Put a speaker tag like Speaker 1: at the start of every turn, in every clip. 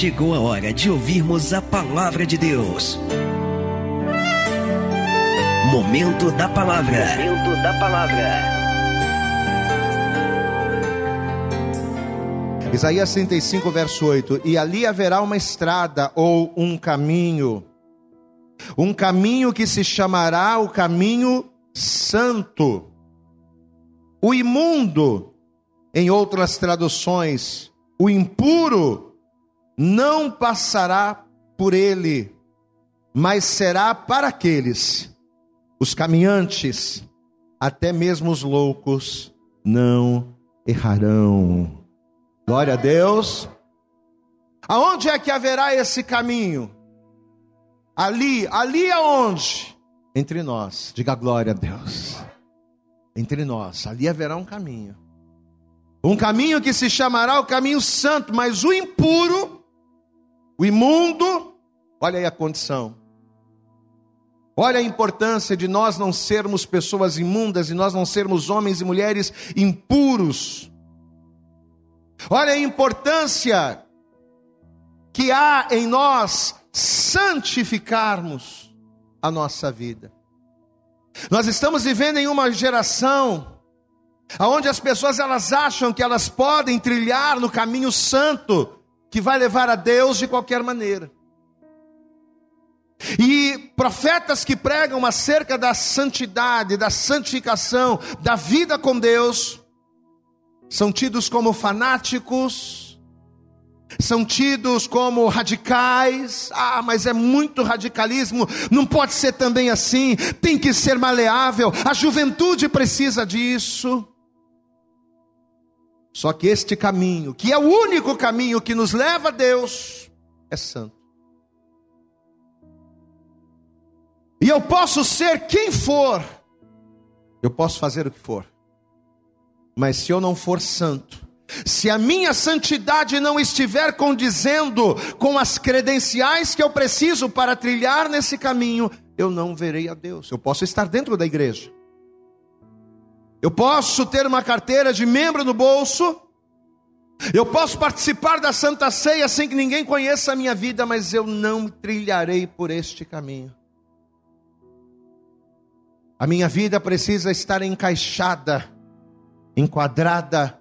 Speaker 1: chegou a hora de ouvirmos a palavra de Deus. Momento da palavra. Momento da palavra.
Speaker 2: Isaías 35, verso 8: E ali haverá uma estrada ou um caminho, um caminho que se chamará o caminho santo. O imundo, em outras traduções, o impuro, não passará por ele, mas será para aqueles os caminhantes, até mesmo os loucos, não errarão. Glória a Deus. Aonde é que haverá esse caminho? Ali, ali aonde? Entre nós. Diga glória a Deus. Entre nós, ali haverá um caminho. Um caminho que se chamará o caminho santo, mas o impuro, o imundo, olha aí a condição Olha a importância de nós não sermos pessoas imundas e nós não sermos homens e mulheres impuros. Olha a importância que há em nós santificarmos a nossa vida. Nós estamos vivendo em uma geração onde as pessoas elas acham que elas podem trilhar no caminho santo que vai levar a Deus de qualquer maneira. E profetas que pregam acerca da santidade, da santificação, da vida com Deus, são tidos como fanáticos, são tidos como radicais. Ah, mas é muito radicalismo, não pode ser também assim, tem que ser maleável, a juventude precisa disso. Só que este caminho, que é o único caminho que nos leva a Deus, é santo. E eu posso ser quem for, eu posso fazer o que for, mas se eu não for santo, se a minha santidade não estiver condizendo com as credenciais que eu preciso para trilhar nesse caminho, eu não verei a Deus. Eu posso estar dentro da igreja, eu posso ter uma carteira de membro no bolso, eu posso participar da Santa Ceia sem que ninguém conheça a minha vida, mas eu não trilharei por este caminho. A minha vida precisa estar encaixada, enquadrada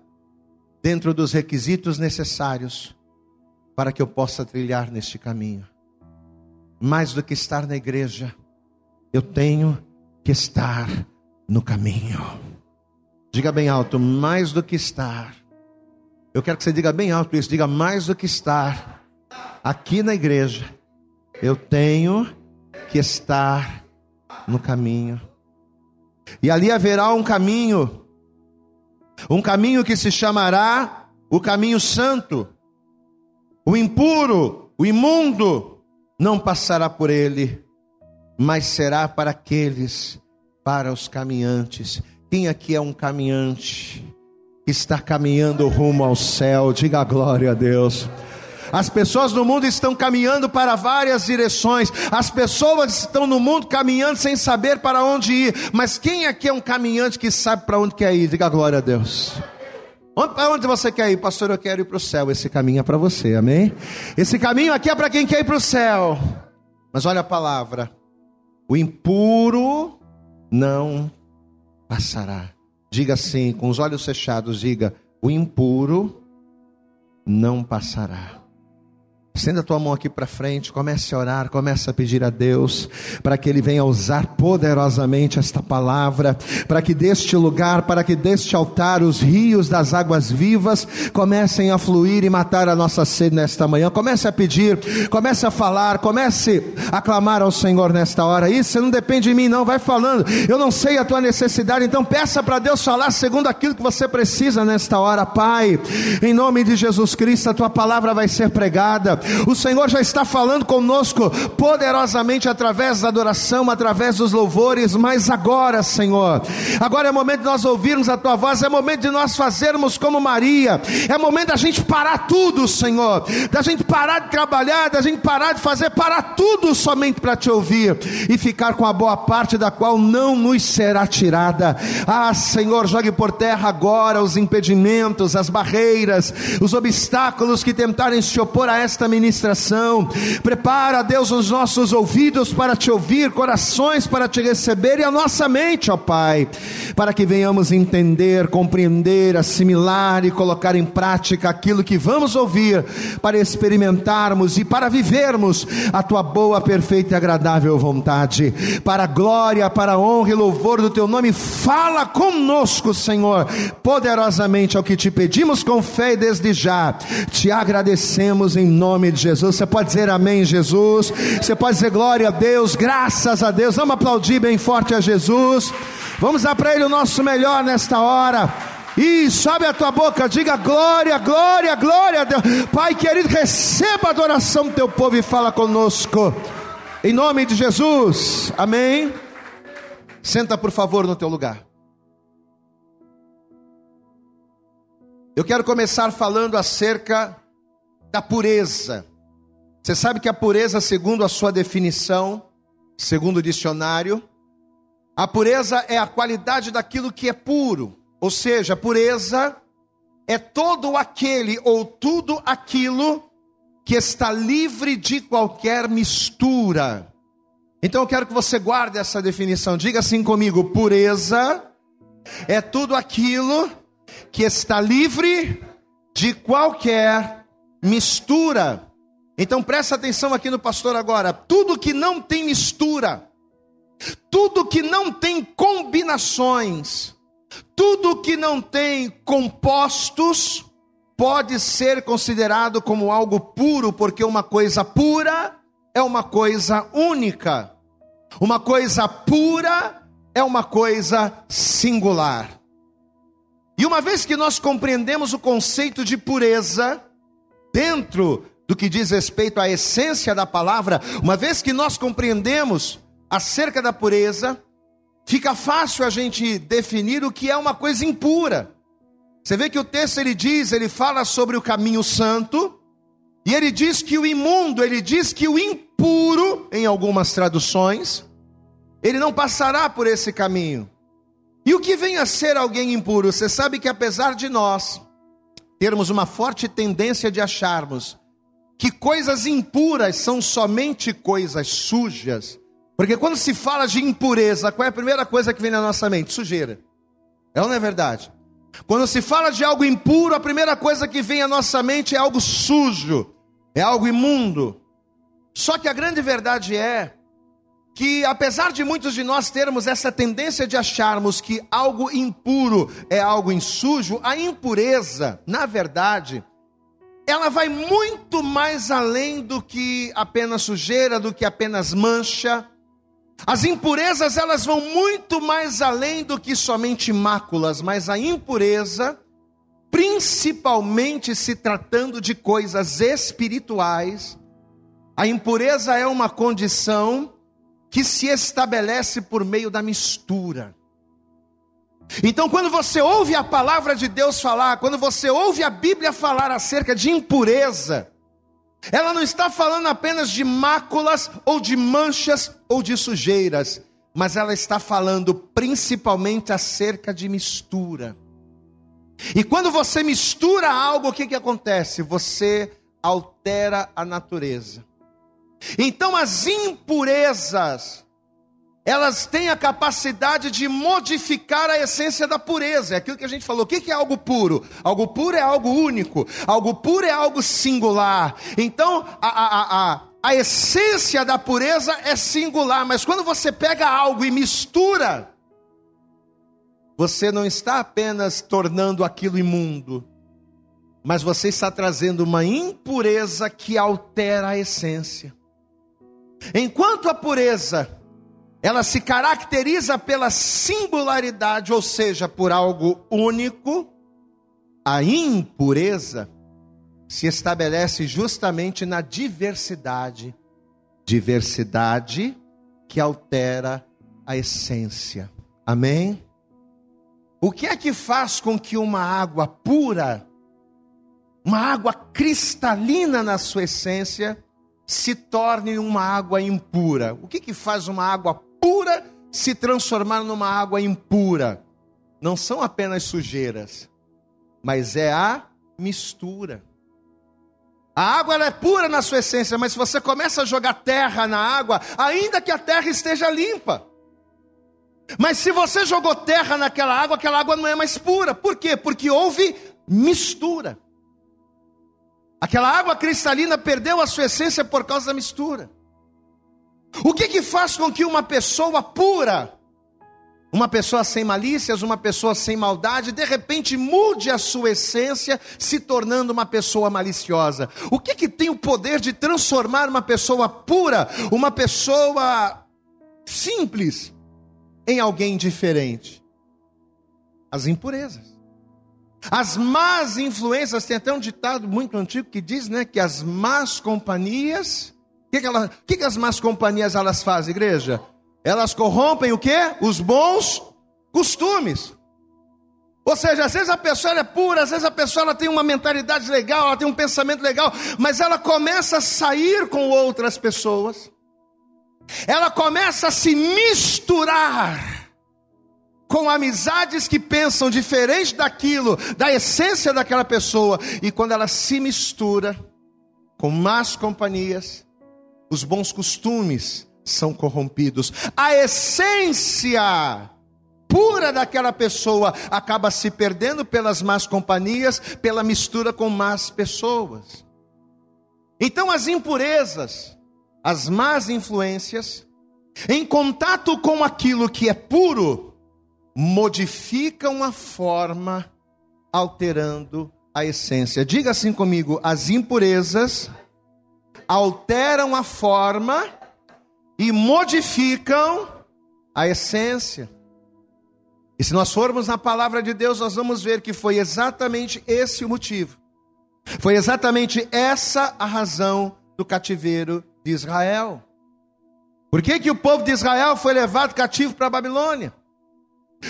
Speaker 2: dentro dos requisitos necessários para que eu possa trilhar neste caminho. Mais do que estar na igreja, eu tenho que estar no caminho. Diga bem alto, mais do que estar. Eu quero que você diga bem alto isso, diga mais do que estar aqui na igreja. Eu tenho que estar no caminho. E ali haverá um caminho, um caminho que se chamará o caminho santo. O impuro, o imundo, não passará por ele, mas será para aqueles, para os caminhantes. Quem aqui é um caminhante que está caminhando rumo ao céu? Diga glória a Deus. As pessoas no mundo estão caminhando para várias direções. As pessoas estão no mundo caminhando sem saber para onde ir. Mas quem aqui é um caminhante que sabe para onde quer ir? Diga glória a Deus. Para onde você quer ir? Pastor, eu quero ir para o céu. Esse caminho é para você, amém? Esse caminho aqui é para quem quer ir para o céu. Mas olha a palavra: o impuro não passará. Diga assim, com os olhos fechados, diga: o impuro não passará. Estenda a tua mão aqui para frente, comece a orar, comece a pedir a Deus para que Ele venha usar poderosamente esta palavra, para que deste lugar, para que deste altar, os rios das águas vivas comecem a fluir e matar a nossa sede nesta manhã. Comece a pedir, comece a falar, comece a clamar ao Senhor nesta hora. Isso não depende de mim, não. Vai falando. Eu não sei a tua necessidade, então peça para Deus falar segundo aquilo que você precisa nesta hora, Pai. Em nome de Jesus Cristo, a tua palavra vai ser pregada o Senhor já está falando conosco poderosamente através da adoração, através dos louvores, mas agora, Senhor, agora é momento de nós ouvirmos a tua voz, é momento de nós fazermos como Maria, é momento da gente parar tudo, Senhor, da gente parar de trabalhar, da gente parar de fazer, parar tudo somente para te ouvir e ficar com a boa parte da qual não nos será tirada. Ah, Senhor, jogue por terra agora os impedimentos, as barreiras, os obstáculos que tentarem se opor a esta ministração. Prepara, Deus, os nossos ouvidos para te ouvir, corações para te receber e a nossa mente, ó Pai, para que venhamos entender, compreender, assimilar e colocar em prática aquilo que vamos ouvir, para experimentarmos e para vivermos a tua boa, perfeita e agradável vontade. Para a glória, para a honra e louvor do teu nome, fala conosco, Senhor, poderosamente ao que te pedimos com fé e desde já. Te agradecemos em nome de Jesus. Você pode dizer amém, Jesus. Você pode dizer glória a Deus, graças a Deus. Vamos aplaudir bem forte a Jesus. Vamos dar para Ele o nosso melhor nesta hora. E sobe a tua boca, diga glória, glória, glória a Deus. Pai querido, receba a adoração do teu povo e fala conosco. Em nome de Jesus. Amém. Senta por favor no teu lugar. Eu quero começar falando acerca da pureza. Você sabe que a pureza, segundo a sua definição, segundo o dicionário, a pureza é a qualidade daquilo que é puro. Ou seja, a pureza é todo aquele ou tudo aquilo que está livre de qualquer mistura. Então eu quero que você guarde essa definição. Diga assim comigo: pureza é tudo aquilo que está livre de qualquer mistura. Então presta atenção aqui no pastor agora. Tudo que não tem mistura, tudo que não tem combinações, tudo que não tem compostos, pode ser considerado como algo puro, porque uma coisa pura é uma coisa única. Uma coisa pura é uma coisa singular. E uma vez que nós compreendemos o conceito de pureza, dentro do que diz respeito à essência da palavra, uma vez que nós compreendemos acerca da pureza, fica fácil a gente definir o que é uma coisa impura. Você vê que o texto ele diz, ele fala sobre o caminho santo, e ele diz que o imundo, ele diz que o impuro, em algumas traduções, ele não passará por esse caminho. E o que vem a ser alguém impuro? Você sabe que apesar de nós termos uma forte tendência de acharmos que coisas impuras são somente coisas sujas, porque quando se fala de impureza, qual é a primeira coisa que vem na nossa mente? Sujeira. É ou não é verdade? Quando se fala de algo impuro, a primeira coisa que vem à nossa mente é algo sujo, é algo imundo. Só que a grande verdade é que apesar de muitos de nós termos essa tendência de acharmos que algo impuro é algo insujo, a impureza, na verdade, ela vai muito mais além do que apenas sujeira, do que apenas mancha. As impurezas, elas vão muito mais além do que somente máculas, mas a impureza, principalmente se tratando de coisas espirituais, a impureza é uma condição que se estabelece por meio da mistura. Então, quando você ouve a palavra de Deus falar, quando você ouve a Bíblia falar acerca de impureza, ela não está falando apenas de máculas ou de manchas ou de sujeiras, mas ela está falando principalmente acerca de mistura. E quando você mistura algo, o que, que acontece? Você altera a natureza. Então as impurezas, elas têm a capacidade de modificar a essência da pureza. É aquilo que a gente falou. O que é algo puro? Algo puro é algo único. Algo puro é algo singular. Então, a, a, a, a essência da pureza é singular. Mas quando você pega algo e mistura, você não está apenas tornando aquilo imundo, mas você está trazendo uma impureza que altera a essência. Enquanto a pureza ela se caracteriza pela singularidade, ou seja, por algo único, a impureza se estabelece justamente na diversidade. Diversidade que altera a essência. Amém? O que é que faz com que uma água pura, uma água cristalina na sua essência, se torne uma água impura. O que, que faz uma água pura se transformar numa água impura? Não são apenas sujeiras, mas é a mistura. A água é pura na sua essência, mas se você começa a jogar terra na água, ainda que a terra esteja limpa. Mas se você jogou terra naquela água, aquela água não é mais pura. Por quê? Porque houve mistura. Aquela água cristalina perdeu a sua essência por causa da mistura. O que que faz com que uma pessoa pura, uma pessoa sem malícias, uma pessoa sem maldade, de repente mude a sua essência, se tornando uma pessoa maliciosa? O que que tem o poder de transformar uma pessoa pura, uma pessoa simples, em alguém diferente? As impurezas. As más influências, tem até um ditado muito antigo que diz, né, que as más companhias, o que, que, que, que as más companhias elas fazem, igreja? Elas corrompem o que? Os bons costumes. Ou seja, às vezes a pessoa é pura, às vezes a pessoa ela tem uma mentalidade legal, ela tem um pensamento legal, mas ela começa a sair com outras pessoas, ela começa a se misturar com amizades que pensam diferente daquilo, da essência daquela pessoa, e quando ela se mistura com más companhias, os bons costumes são corrompidos, a essência pura daquela pessoa acaba se perdendo pelas más companhias, pela mistura com más pessoas. Então as impurezas, as más influências, em contato com aquilo que é puro, modificam a forma, alterando a essência. Diga assim comigo: as impurezas alteram a forma e modificam a essência. E se nós formos na palavra de Deus, nós vamos ver que foi exatamente esse o motivo. Foi exatamente essa a razão do cativeiro de Israel. Por que, que o povo de Israel foi levado cativo para a Babilônia?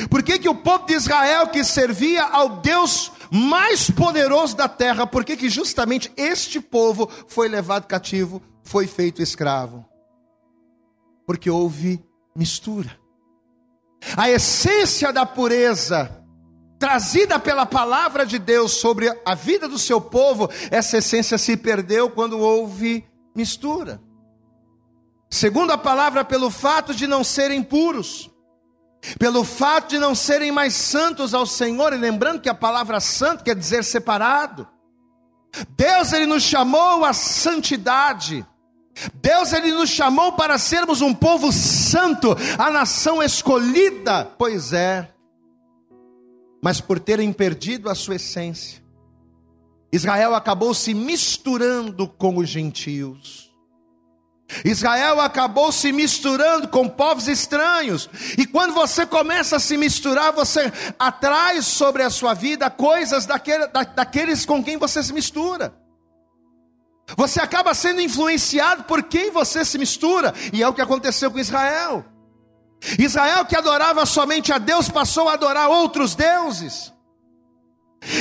Speaker 2: Por que, que o povo de Israel que servia ao Deus mais poderoso da terra, por que, que justamente este povo foi levado cativo, foi feito escravo? Porque houve mistura. A essência da pureza trazida pela palavra de Deus sobre a vida do seu povo, essa essência se perdeu quando houve mistura. Segundo a palavra, pelo fato de não serem puros pelo fato de não serem mais santos ao Senhor, e lembrando que a palavra santo quer dizer separado. Deus ele nos chamou à santidade. Deus ele nos chamou para sermos um povo santo, a nação escolhida. Pois é. Mas por terem perdido a sua essência, Israel acabou se misturando com os gentios. Israel acabou se misturando com povos estranhos, e quando você começa a se misturar, você atrai sobre a sua vida coisas daquele, da, daqueles com quem você se mistura. Você acaba sendo influenciado por quem você se mistura, e é o que aconteceu com Israel. Israel que adorava somente a Deus passou a adorar outros deuses.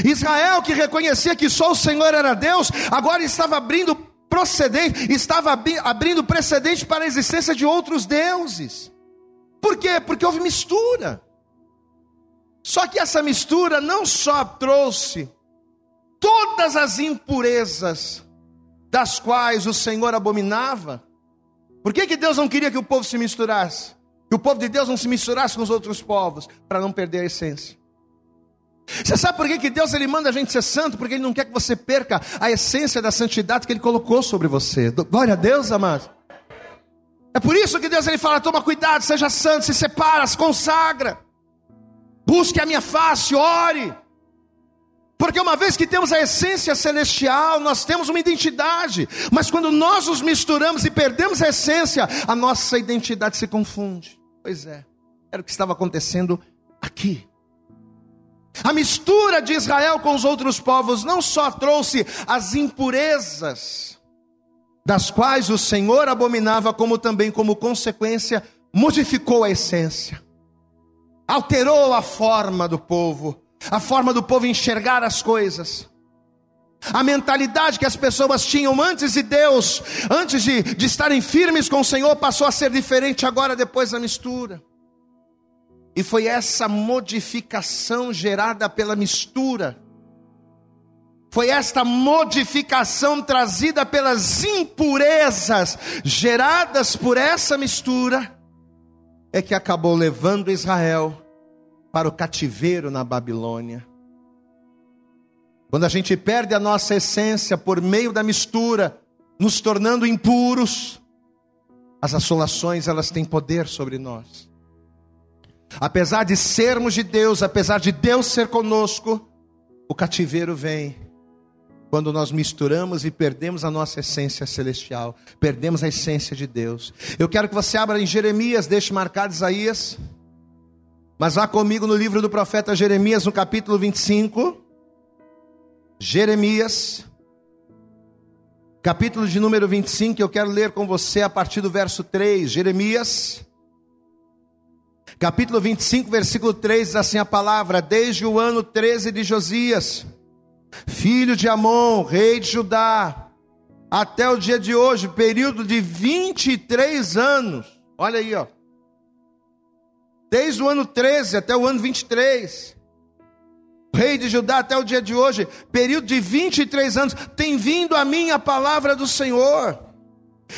Speaker 2: Israel que reconhecia que só o Senhor era Deus, agora estava abrindo procedente, estava abrindo precedente para a existência de outros deuses. Por quê? Porque houve mistura. Só que essa mistura não só trouxe todas as impurezas das quais o Senhor abominava. Por que, que Deus não queria que o povo se misturasse? Que o povo de Deus não se misturasse com os outros povos, para não perder a essência. Você sabe por que, que Deus ele manda a gente ser santo? Porque Ele não quer que você perca a essência da santidade que Ele colocou sobre você. Glória a Deus, amado. É por isso que Deus ele fala: toma cuidado, seja santo, se separa, se consagra. Busque a minha face, ore. Porque uma vez que temos a essência celestial, nós temos uma identidade. Mas quando nós nos misturamos e perdemos a essência, a nossa identidade se confunde. Pois é, era o que estava acontecendo aqui. A mistura de Israel com os outros povos não só trouxe as impurezas, das quais o Senhor abominava, como também, como consequência, modificou a essência, alterou a forma do povo, a forma do povo enxergar as coisas. A mentalidade que as pessoas tinham antes de Deus, antes de, de estarem firmes com o Senhor, passou a ser diferente agora, depois da mistura. E foi essa modificação gerada pela mistura foi esta modificação trazida pelas impurezas geradas por essa mistura, é que acabou levando Israel para o cativeiro na Babilônia. Quando a gente perde a nossa essência por meio da mistura, nos tornando impuros, as assolações elas têm poder sobre nós. Apesar de sermos de Deus, apesar de Deus ser conosco, o cativeiro vem quando nós misturamos e perdemos a nossa essência celestial, perdemos a essência de Deus. Eu quero que você abra em Jeremias, deixe marcado Isaías, mas vá comigo no livro do profeta Jeremias, no capítulo 25. Jeremias, capítulo de número 25, eu quero ler com você a partir do verso 3. Jeremias, capítulo 25, versículo 3, diz assim a palavra: Desde o ano 13 de Josias, filho de Amon, rei de Judá, até o dia de hoje, período de 23 anos. Olha aí, ó. Desde o ano 13 até o ano 23 rei de Judá até o dia de hoje, período de 23 anos, tem vindo a mim a palavra do Senhor.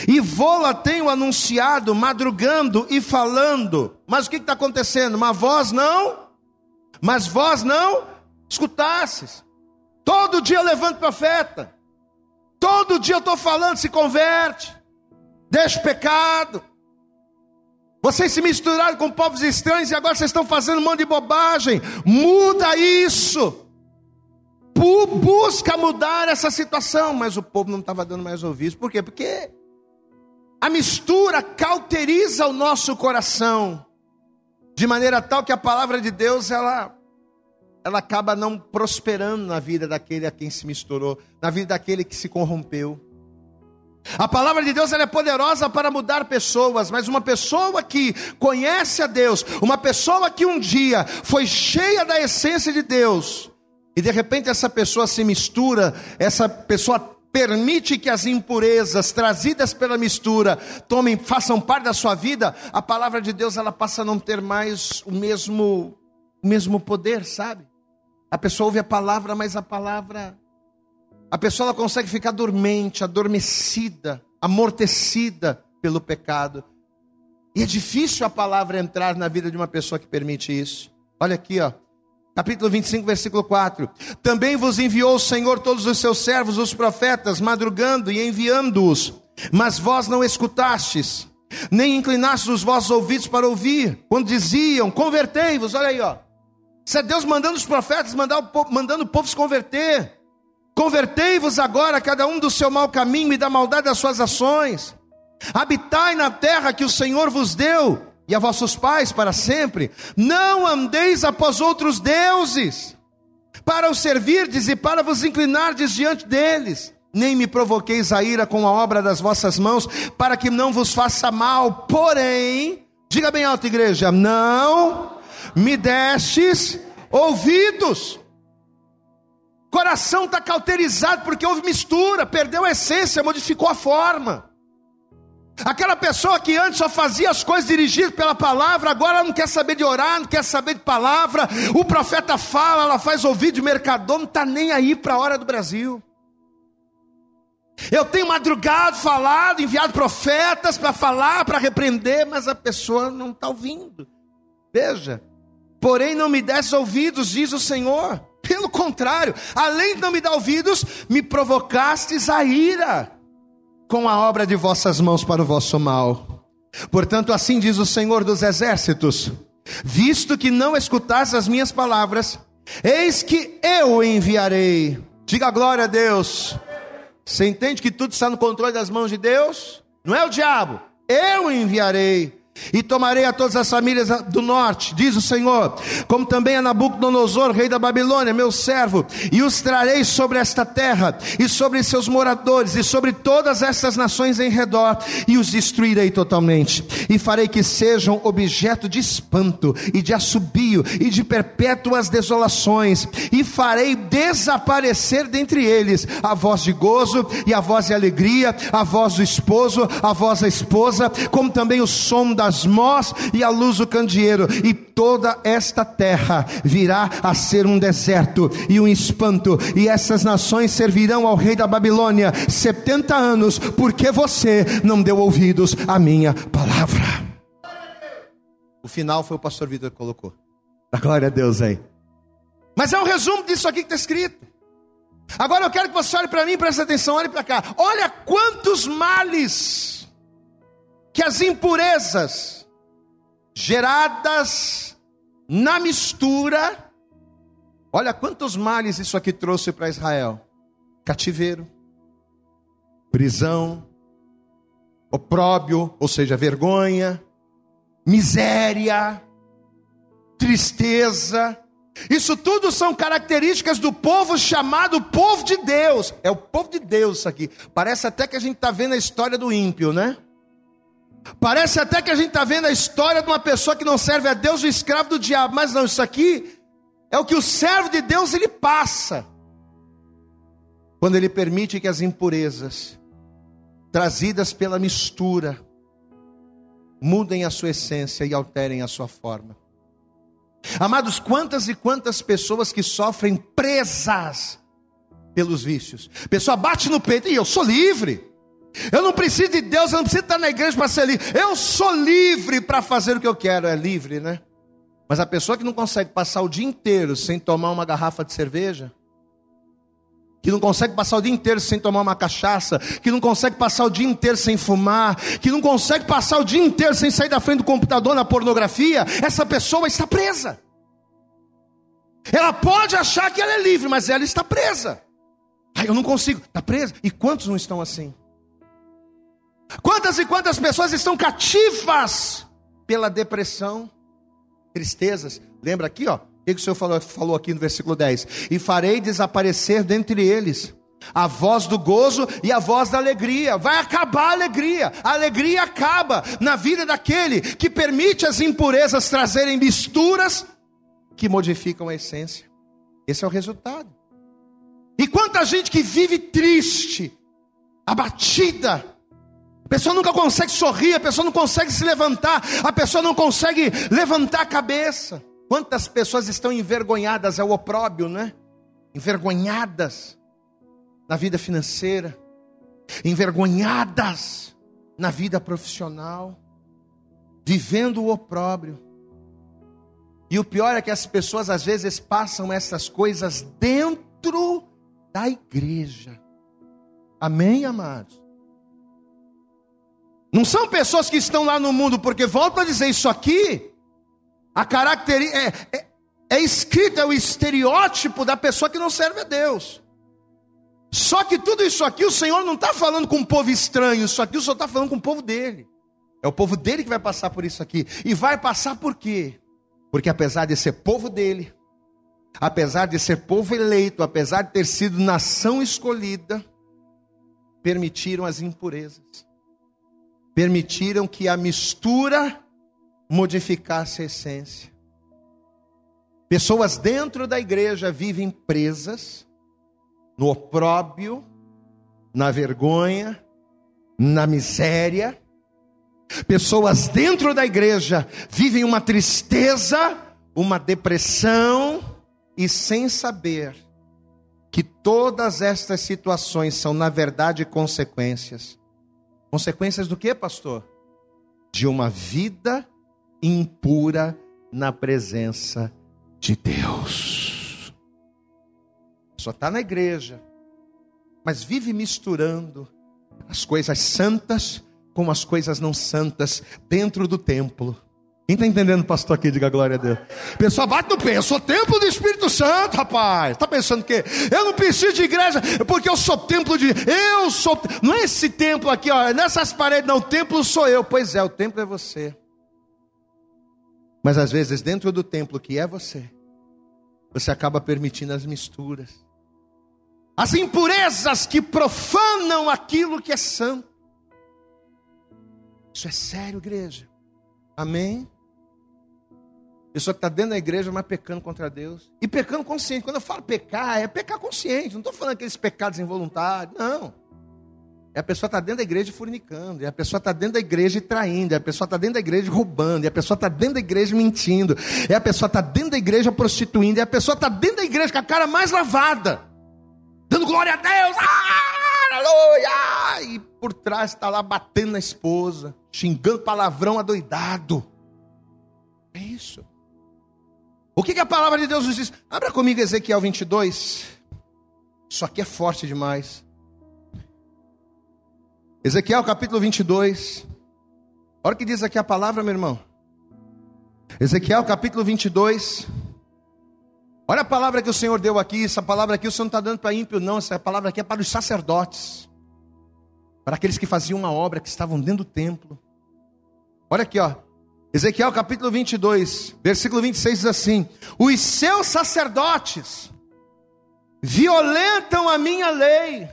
Speaker 2: E vou-la tenho anunciado, madrugando e falando. Mas o que está acontecendo? Mas vós não, mas vós não escutasses. Todo dia eu levanto profeta. Todo dia eu estou falando, se converte, deixa o pecado, vocês se misturaram com povos estranhos e agora vocês estão fazendo um monte de bobagem. Muda isso. Busca mudar essa situação. Mas o povo não estava dando mais ouvidos. Por quê? Porque a mistura cauteriza o nosso coração. De maneira tal que a palavra de Deus, ela, ela acaba não prosperando na vida daquele a quem se misturou. Na vida daquele que se corrompeu. A palavra de Deus é poderosa para mudar pessoas, mas uma pessoa que conhece a Deus, uma pessoa que um dia foi cheia da essência de Deus, e de repente essa pessoa se mistura, essa pessoa permite que as impurezas trazidas pela mistura tomem, façam parte da sua vida, a palavra de Deus ela passa a não ter mais o mesmo, o mesmo poder, sabe? A pessoa ouve a palavra, mas a palavra a pessoa ela consegue ficar dormente, adormecida, amortecida pelo pecado. E é difícil a palavra entrar na vida de uma pessoa que permite isso. Olha aqui, ó. Capítulo 25, versículo 4. Também vos enviou o Senhor todos os seus servos, os profetas, madrugando e enviando-os. Mas vós não escutastes, nem inclinastes os vossos ouvidos para ouvir, quando diziam: convertei-vos. Olha aí, ó. Isso é Deus mandando os profetas, mandando o povo se converter. Convertei-vos agora, cada um do seu mau caminho e da maldade das suas ações. Habitai na terra que o Senhor vos deu, e a vossos pais para sempre. Não andeis após outros deuses, para os servirdes e para vos inclinardes diante deles. Nem me provoqueis a ira com a obra das vossas mãos, para que não vos faça mal. Porém, diga bem alto, igreja: não me destes ouvidos. Coração está cauterizado porque houve mistura, perdeu a essência, modificou a forma. Aquela pessoa que antes só fazia as coisas dirigidas pela palavra, agora não quer saber de orar, não quer saber de palavra. O profeta fala, ela faz ouvido de mercador, não está nem aí para a hora do Brasil. Eu tenho madrugado, falado, enviado profetas para falar, para repreender, mas a pessoa não está ouvindo. Veja, porém não me desse ouvidos, diz o Senhor. Pelo contrário, além de não me dar ouvidos, me provocastes a ira com a obra de vossas mãos para o vosso mal. Portanto, assim diz o Senhor dos Exércitos: visto que não escutais as minhas palavras, eis que eu enviarei. Diga glória a Deus. Você entende que tudo está no controle das mãos de Deus? Não é o diabo. Eu enviarei e tomarei a todas as famílias do norte, diz o Senhor, como também a Nabucodonosor, rei da Babilônia, meu servo, e os trarei sobre esta terra, e sobre seus moradores, e sobre todas estas nações em redor, e os destruirei totalmente, e farei que sejam objeto de espanto, e de assobio, e de perpétuas desolações, e farei desaparecer dentre eles a voz de gozo, e a voz de alegria, a voz do esposo, a voz da esposa, como também o som da das mós e a luz do candeeiro, e toda esta terra virá a ser um deserto e um espanto, e essas nações servirão ao rei da Babilônia 70 anos, porque você não deu ouvidos à minha palavra. O final foi o pastor Vitor que colocou. A glória a Deus aí. Mas é um resumo disso aqui que está escrito. Agora eu quero que você olhe para mim, preste atenção, olhe para cá. Olha quantos males que as impurezas geradas na mistura, olha quantos males isso aqui trouxe para Israel: cativeiro, prisão, opróbio, ou seja, vergonha, miséria, tristeza. Isso tudo são características do povo chamado povo de Deus. É o povo de Deus isso aqui. Parece até que a gente está vendo a história do ímpio, né? Parece até que a gente está vendo a história de uma pessoa que não serve a Deus, o escravo do diabo. Mas não, isso aqui é o que o servo de Deus ele passa. Quando ele permite que as impurezas trazidas pela mistura mudem a sua essência e alterem a sua forma. Amados, quantas e quantas pessoas que sofrem presas pelos vícios. pessoa bate no peito e eu sou livre. Eu não preciso de Deus, eu não preciso estar na igreja para ser livre. Eu sou livre para fazer o que eu quero. É livre, né? Mas a pessoa que não consegue passar o dia inteiro sem tomar uma garrafa de cerveja, que não consegue passar o dia inteiro sem tomar uma cachaça, que não consegue passar o dia inteiro sem fumar, que não consegue passar o dia inteiro sem sair da frente do computador na pornografia, essa pessoa está presa. Ela pode achar que ela é livre, mas ela está presa. Ai, eu não consigo, está presa. E quantos não estão assim? Quantas e quantas pessoas estão cativas pela depressão, tristezas? Lembra aqui, ó, o que o Senhor falou, falou aqui no versículo 10? E farei desaparecer dentre eles a voz do gozo e a voz da alegria. Vai acabar a alegria. A alegria acaba na vida daquele que permite as impurezas trazerem misturas que modificam a essência. Esse é o resultado. E quanta gente que vive triste, abatida, pessoa nunca consegue sorrir, a pessoa não consegue se levantar, a pessoa não consegue levantar a cabeça. Quantas pessoas estão envergonhadas, é o opróbio, né? Envergonhadas na vida financeira, envergonhadas na vida profissional, vivendo o opróbrio. E o pior é que as pessoas às vezes passam essas coisas dentro da igreja. Amém, amados? Não são pessoas que estão lá no mundo, porque volto a dizer isso aqui a característica é, é, é escrita é o estereótipo da pessoa que não serve a Deus. Só que tudo isso aqui o Senhor não está falando com um povo estranho, isso aqui o Senhor está falando com o povo dele. É o povo dele que vai passar por isso aqui. E vai passar por quê? Porque apesar de ser povo dele, apesar de ser povo eleito, apesar de ter sido nação escolhida, permitiram as impurezas. Permitiram que a mistura modificasse a essência. Pessoas dentro da igreja vivem presas no opróbio, na vergonha, na miséria. Pessoas dentro da igreja vivem uma tristeza, uma depressão e sem saber que todas estas situações são na verdade consequências. Consequências do que, pastor? De uma vida impura na presença de Deus. Só está na igreja, mas vive misturando as coisas santas com as coisas não santas dentro do templo. Quem está entendendo, pastor, aqui? Diga glória a Deus. Pessoal, bate no pé. Eu sou templo do Espírito Santo, rapaz. Está pensando que eu não preciso de igreja porque eu sou templo de. Eu sou. Não é esse templo aqui, ó. Nessas paredes, não. O templo sou eu. Pois é, o templo é você. Mas às vezes, dentro do templo que é você, você acaba permitindo as misturas, as impurezas que profanam aquilo que é santo. Isso é sério, igreja. Amém? Pessoa que está dentro da igreja, mas pecando contra Deus. E pecando consciente. Quando eu falo pecar, é pecar consciente. Não estou falando aqueles pecados involuntários. Não. E a pessoa está dentro da igreja fornicando, e a pessoa está dentro da igreja traindo, e a pessoa está dentro da igreja roubando, e a pessoa está dentro da igreja mentindo, e a pessoa está dentro da igreja prostituindo, e a pessoa está dentro da igreja com a cara mais lavada, dando glória a Deus, ah, aleluia! E por trás está lá batendo na esposa, xingando palavrão adoidado. É isso. O que, que a palavra de Deus nos diz? Abra comigo Ezequiel 22. Isso aqui é forte demais. Ezequiel capítulo 22. Olha o que diz aqui a palavra, meu irmão. Ezequiel capítulo 22. Olha a palavra que o Senhor deu aqui. Essa palavra aqui o Senhor não está dando para ímpio, não. Essa palavra aqui é para os sacerdotes. Para aqueles que faziam uma obra, que estavam dentro do templo. Olha aqui, ó. Ezequiel capítulo 22, versículo 26 diz assim: Os seus sacerdotes violentam a minha lei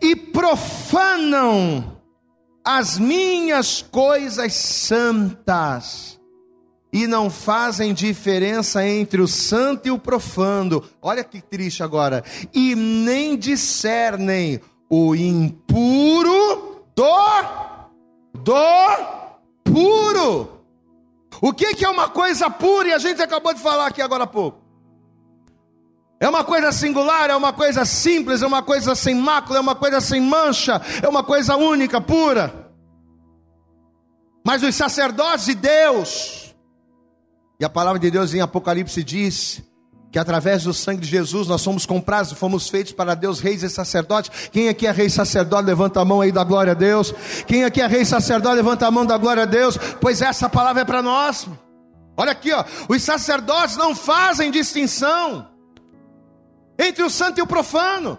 Speaker 2: e profanam as minhas coisas santas e não fazem diferença entre o santo e o profano. Olha que triste agora. E nem discernem o impuro do do puro. O que, é uma coisa pura? E a gente acabou de falar aqui agora há pouco. É uma coisa singular, é uma coisa simples, é uma coisa sem mácula, é uma coisa sem mancha, é uma coisa única, pura. Mas os sacerdotes de Deus, e a palavra de Deus em Apocalipse diz que através do sangue de Jesus nós somos comprados, fomos feitos para Deus, reis e sacerdotes. Quem aqui é rei sacerdote, levanta a mão aí da glória a Deus. Quem aqui é rei sacerdote, levanta a mão da glória a Deus, pois essa palavra é para nós. Olha aqui, ó, os sacerdotes não fazem distinção entre o santo e o profano.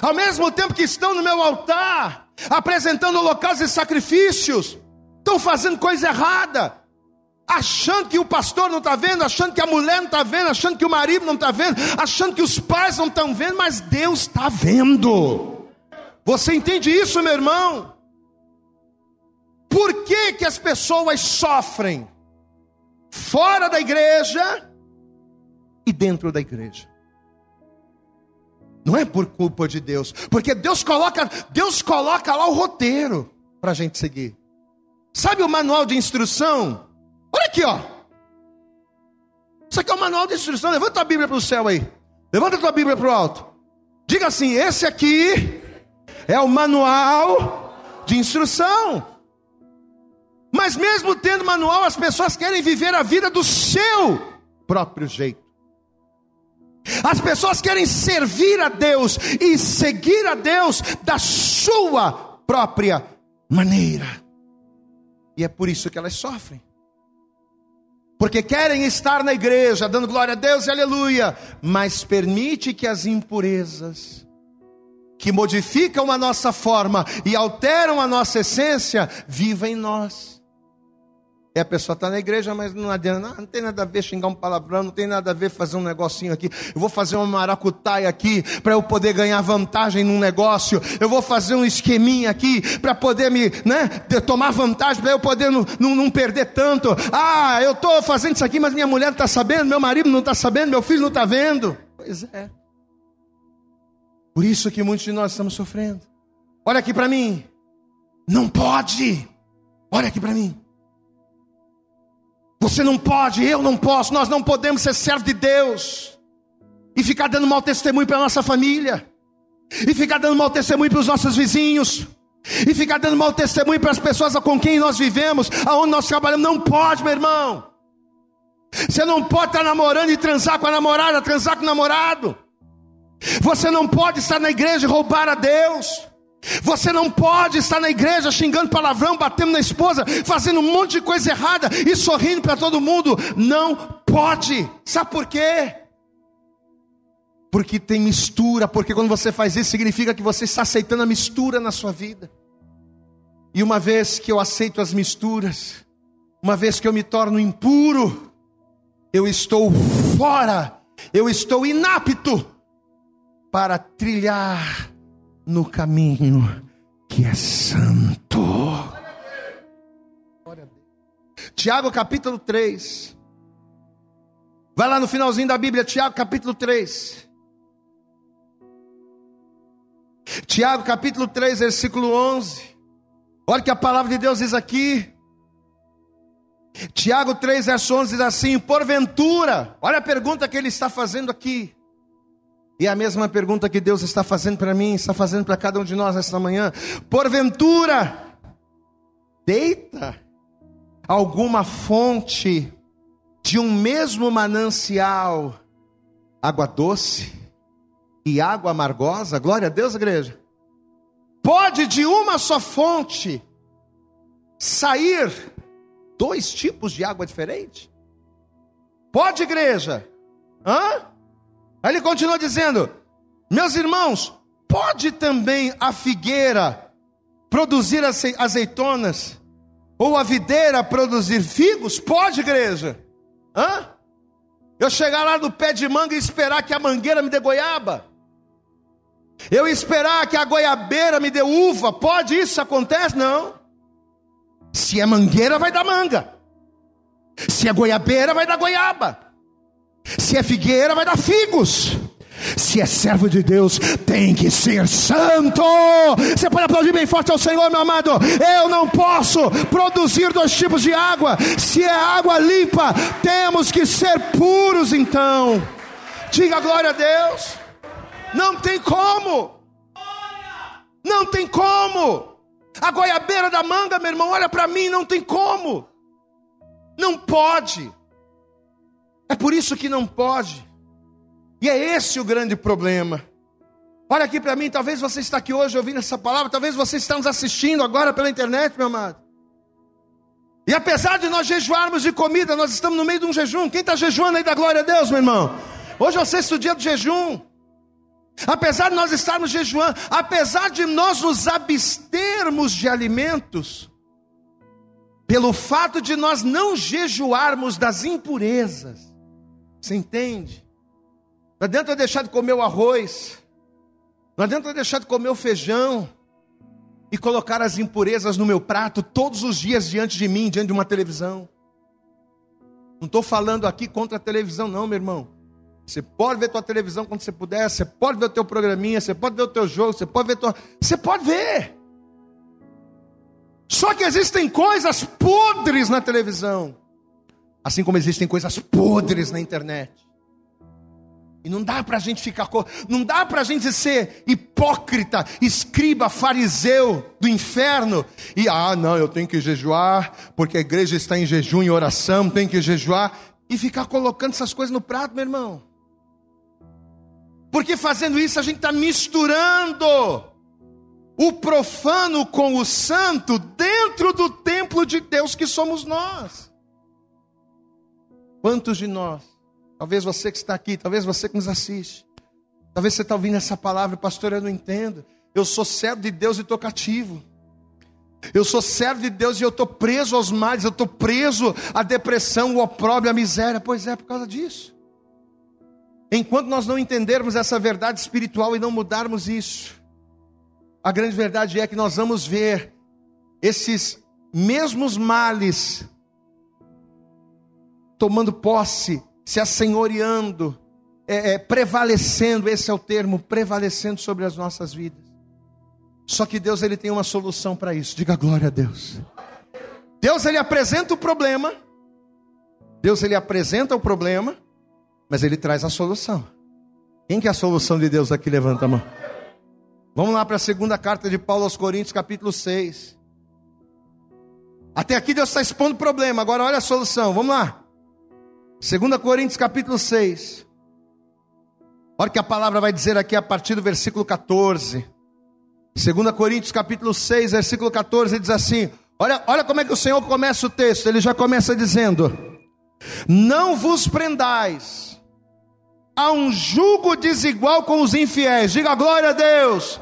Speaker 2: Ao mesmo tempo que estão no meu altar, apresentando holocaustos e sacrifícios, estão fazendo coisa errada, achando que o pastor não está vendo, achando que a mulher não está vendo, achando que o marido não está vendo, achando que os pais não estão vendo, mas Deus está vendo. Você entende isso, meu irmão? Por que, que as pessoas sofrem fora da igreja e dentro da igreja? Não é por culpa de Deus, porque Deus coloca, Deus coloca lá o roteiro para a gente seguir. Sabe o manual de instrução? Aqui, ó. Isso aqui é o manual de instrução. Levanta a Bíblia para o céu aí. Levanta a tua Bíblia para o alto. Diga assim: esse aqui é o manual de instrução. Mas mesmo tendo manual, as pessoas querem viver a vida do seu próprio jeito. As pessoas querem servir a Deus e seguir a Deus da sua própria maneira. E é por isso que elas sofrem. Porque querem estar na igreja, dando glória a Deus e aleluia, mas permite que as impurezas, que modificam a nossa forma e alteram a nossa essência, vivam em nós. E a pessoa está na igreja, mas não adianta, não, não, tem nada a ver xingar um palavrão, não tem nada a ver fazer um negocinho aqui. Eu vou fazer uma maracutaia aqui para eu poder ganhar vantagem num negócio. Eu vou fazer um esqueminha aqui para poder me, né, tomar vantagem, para eu poder não, não, perder tanto. Ah, eu estou fazendo isso aqui, mas minha mulher não está sabendo, meu marido não está sabendo, meu filho não está vendo. Pois é. Por isso que muitos de nós estamos sofrendo. Olha aqui para mim. Não pode. Olha aqui para mim. Você não pode, eu não posso, nós não podemos ser servos de Deus e ficar dando mau testemunho para nossa família, e ficar dando mau testemunho para os nossos vizinhos, e ficar dando mau testemunho para as pessoas com quem nós vivemos, aonde nós trabalhamos. Não pode, meu irmão. Você não pode estar namorando e transar com a namorada, transar com o namorado. Você não pode estar na igreja e roubar a Deus. Você não pode estar na igreja xingando palavrão, batendo na esposa, fazendo um monte de coisa errada e sorrindo para todo mundo. Não pode. Sabe por quê? Porque tem mistura, porque quando você faz isso significa que você está aceitando a mistura na sua vida. E uma vez que eu aceito as misturas, uma vez que eu me torno impuro, eu estou fora, eu estou inapto para trilhar no caminho que é santo. Tiago capítulo 3. Vai lá no finalzinho da Bíblia, Tiago capítulo 3. Tiago capítulo 3, versículo 11. Olha que a palavra de Deus diz aqui. Tiago 3, verso 11 diz assim: Porventura, olha a pergunta que ele está fazendo aqui. E a mesma pergunta que Deus está fazendo para mim, está fazendo para cada um de nós esta manhã. Porventura, deita alguma fonte de um mesmo manancial, água doce e água amargosa? Glória a Deus, igreja. Pode de uma só fonte sair dois tipos de água diferente? Pode, igreja? Hã? Aí ele continua dizendo: Meus irmãos, pode também a figueira produzir azeitonas? Ou a videira produzir figos? Pode, igreja? Hã? Eu chegar lá no pé de manga e esperar que a mangueira me dê goiaba? Eu esperar que a goiabeira me dê uva? Pode isso? Acontece? Não. Se é mangueira, vai dar manga. Se é goiabeira, vai dar goiaba. Se é figueira, vai dar figos. Se é servo de Deus, tem que ser santo. Você pode aplaudir bem forte ao Senhor, meu amado. Eu não posso produzir dois tipos de água. Se é água limpa, temos que ser puros então. Diga glória a Deus. Não tem como. Não tem como. A goiabeira da manga, meu irmão, olha para mim, não tem como. Não pode. É por isso que não pode. E é esse o grande problema. Olha aqui para mim, talvez você está aqui hoje ouvindo essa palavra, talvez você está nos assistindo agora pela internet, meu amado. E apesar de nós jejuarmos de comida, nós estamos no meio de um jejum. Quem está jejuando aí da glória a Deus, meu irmão? Hoje é o sexto dia do jejum. Apesar de nós estarmos jejuando, apesar de nós nos abstermos de alimentos, pelo fato de nós não jejuarmos das impurezas, você entende? Não adianta deixar de comer o arroz, não adianta deixar de comer o feijão e colocar as impurezas no meu prato todos os dias diante de mim, diante de uma televisão. Não estou falando aqui contra a televisão, não, meu irmão. Você pode ver tua televisão quando você puder, você pode ver o teu programinha, você pode ver o teu jogo, você pode ver tua... Você pode ver. Só que existem coisas podres na televisão. Assim como existem coisas podres na internet. E não dá para a gente ficar, não dá para a gente ser hipócrita, escriba, fariseu do inferno. E ah, não, eu tenho que jejuar, porque a igreja está em jejum e oração, tem que jejuar. E ficar colocando essas coisas no prato, meu irmão. Porque fazendo isso a gente está misturando o profano com o santo dentro do templo de Deus que somos nós. Quantos de nós, talvez você que está aqui, talvez você que nos assiste, talvez você está ouvindo essa palavra, pastor, eu não entendo. Eu sou servo de Deus e estou cativo. Eu sou servo de Deus e eu estou preso aos males, eu estou preso à depressão, o opróbrio, à miséria. Pois é, por causa disso. Enquanto nós não entendermos essa verdade espiritual e não mudarmos isso, a grande verdade é que nós vamos ver esses mesmos males tomando posse, se assenhoreando, é, é, prevalecendo, esse é o termo, prevalecendo sobre as nossas vidas. Só que Deus ele tem uma solução para isso. Diga glória a Deus. Deus ele apresenta o problema. Deus ele apresenta o problema mas ele traz a solução. Quem que é a solução de Deus aqui? Levanta a mão. Vamos lá para a segunda carta de Paulo aos Coríntios, capítulo 6. Até aqui Deus está expondo o problema, agora olha a solução, vamos lá. 2 Coríntios, capítulo 6. Olha que a palavra vai dizer aqui a partir do versículo 14. 2 Coríntios, capítulo 6, versículo 14, diz assim: olha, olha como é que o Senhor começa o texto, ele já começa dizendo: Não vos prendais a um jugo desigual com os infiéis. Diga glória a Deus.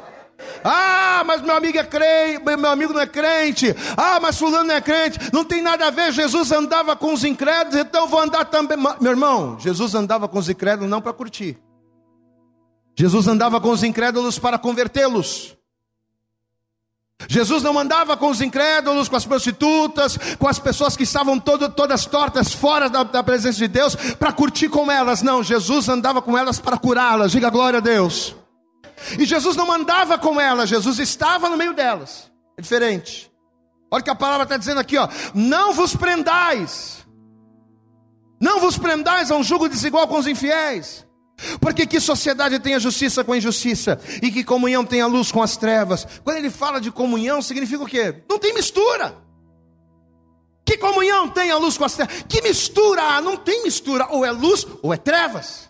Speaker 2: Ah, mas meu amigo é crente, meu amigo não é crente. Ah, mas fulano não é crente. Não tem nada a ver. Jesus andava com os incrédulos, então vou andar também. Meu irmão, Jesus andava com os incrédulos não para curtir. Jesus andava com os incrédulos para convertê-los. Jesus não andava com os incrédulos, com as prostitutas, com as pessoas que estavam todo, todas tortas fora da, da presença de Deus, para curtir com elas. Não, Jesus andava com elas para curá-las. Diga glória a Deus. E Jesus não andava com elas, Jesus estava no meio delas. É diferente. Olha o que a palavra está dizendo aqui, ó. Não vos prendais. Não vos prendais a um jugo desigual com os infiéis. Porque que sociedade tem a justiça com a injustiça? E que comunhão tem a luz com as trevas? Quando ele fala de comunhão, significa o quê? Não tem mistura. Que comunhão tem a luz com as trevas? Que mistura? Não tem mistura. Ou é luz ou é trevas.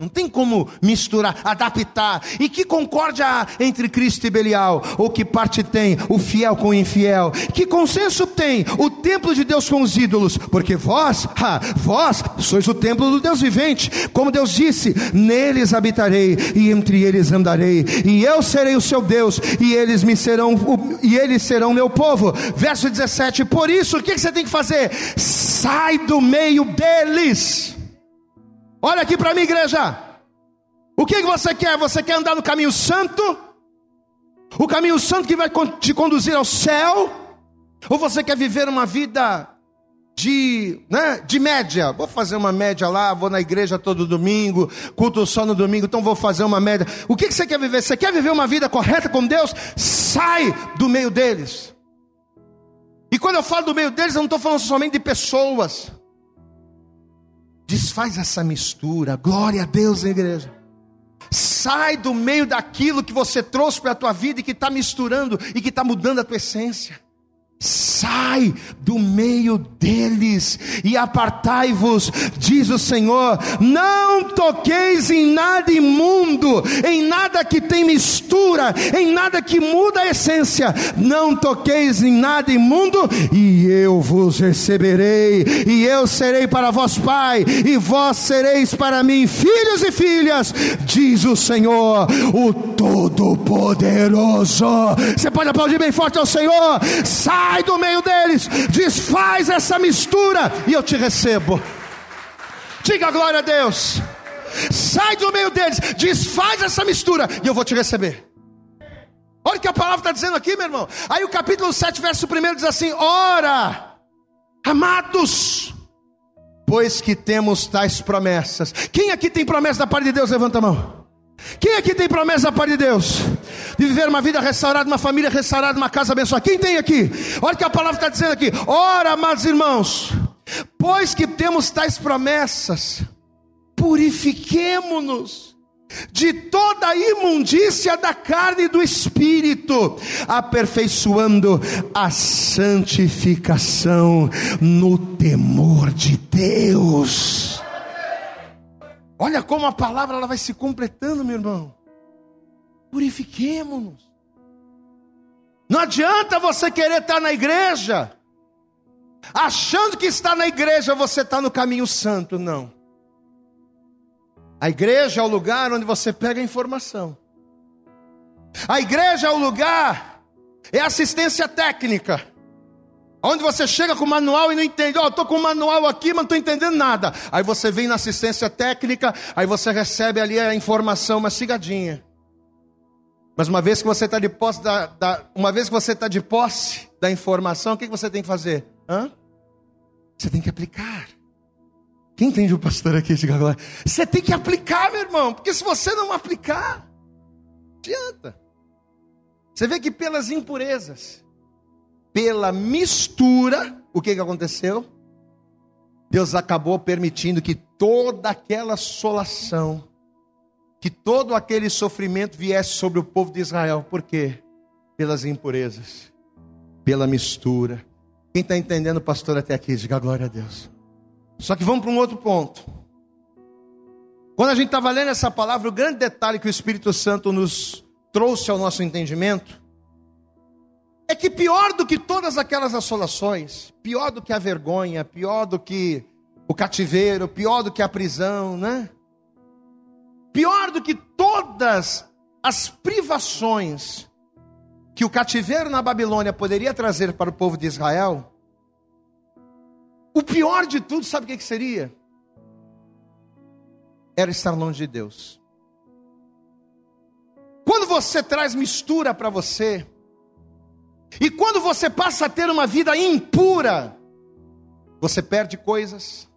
Speaker 2: Não tem como misturar, adaptar. E que concórdia há entre Cristo e Belial? Ou que parte tem o fiel com o infiel? Que consenso tem o templo de Deus com os ídolos? Porque vós, ha, vós sois o templo do Deus vivente. Como Deus disse: Neles habitarei e entre eles andarei. E eu serei o seu Deus e eles me serão e eles serão meu povo. Verso 17. Por isso, o que você tem que fazer? Sai do meio deles. Olha aqui para mim, igreja. O que você quer? Você quer andar no caminho santo? O caminho santo que vai te conduzir ao céu? Ou você quer viver uma vida de, né, de média? Vou fazer uma média lá, vou na igreja todo domingo, culto só no domingo, então vou fazer uma média. O que você quer viver? Você quer viver uma vida correta com Deus? Sai do meio deles. E quando eu falo do meio deles, eu não estou falando somente de pessoas. Desfaz essa mistura. Glória a Deus, igreja. Sai do meio daquilo que você trouxe para a tua vida e que está misturando e que está mudando a tua essência. Sai do meio deles e apartai-vos, diz o Senhor. Não toqueis em nada imundo, em nada que tem mistura, em nada que muda a essência. Não toqueis em nada imundo, e eu vos receberei, e eu serei para vós pai, e vós sereis para mim filhos e filhas, diz o Senhor, o Todo-Poderoso. Você pode aplaudir bem forte ao Senhor. Sai sai do meio deles, desfaz essa mistura e eu te recebo. Diga glória a Deus. Sai do meio deles, desfaz essa mistura e eu vou te receber. Olha o que a palavra está dizendo aqui, meu irmão. Aí o capítulo 7, verso 1 diz assim: Ora, amados, pois que temos tais promessas. Quem aqui tem promessa da parte de Deus? Levanta a mão. Quem aqui tem promessa da parte de Deus? De viver uma vida restaurada, uma família restaurada, uma casa abençoada. Quem tem aqui? Olha o que a palavra está dizendo aqui. Ora, amados irmãos, pois que temos tais promessas, purifiquemo-nos de toda a imundícia da carne e do espírito, aperfeiçoando a santificação no temor de Deus. Olha como a palavra ela vai se completando, meu irmão. Purifiquemos-nos. Não adianta você querer estar na igreja, achando que está na igreja você está no caminho santo, não. A igreja é o lugar onde você pega a informação. A igreja é o lugar, é assistência técnica. Onde você chega com o manual e não entende, ó, oh, estou com o manual aqui, mas não estou entendendo nada. Aí você vem na assistência técnica, aí você recebe ali a informação, uma cigadinha. Mas uma vez que você está de posse da, da, uma vez que você está de posse da informação, o que, que você tem que fazer? Hã? Você tem que aplicar. Quem entende o pastor aqui? Diga agora. Você tem que aplicar, meu irmão, porque se você não aplicar, adianta. Você vê que pelas impurezas, pela mistura, o que, que aconteceu? Deus acabou permitindo que toda aquela assolação, que todo aquele sofrimento viesse sobre o povo de Israel. Por quê? Pelas impurezas, pela mistura. Quem está entendendo, pastor, até aqui, diga glória a Deus. Só que vamos para um outro ponto. Quando a gente estava lendo essa palavra, o grande detalhe que o Espírito Santo nos trouxe ao nosso entendimento é que pior do que todas aquelas assolações, pior do que a vergonha, pior do que o cativeiro, pior do que a prisão, né? Pior do que todas as privações que o cativeiro na Babilônia poderia trazer para o povo de Israel, o pior de tudo, sabe o que seria? Era estar longe de Deus. Quando você traz mistura para você, e quando você passa a ter uma vida impura, você perde coisas,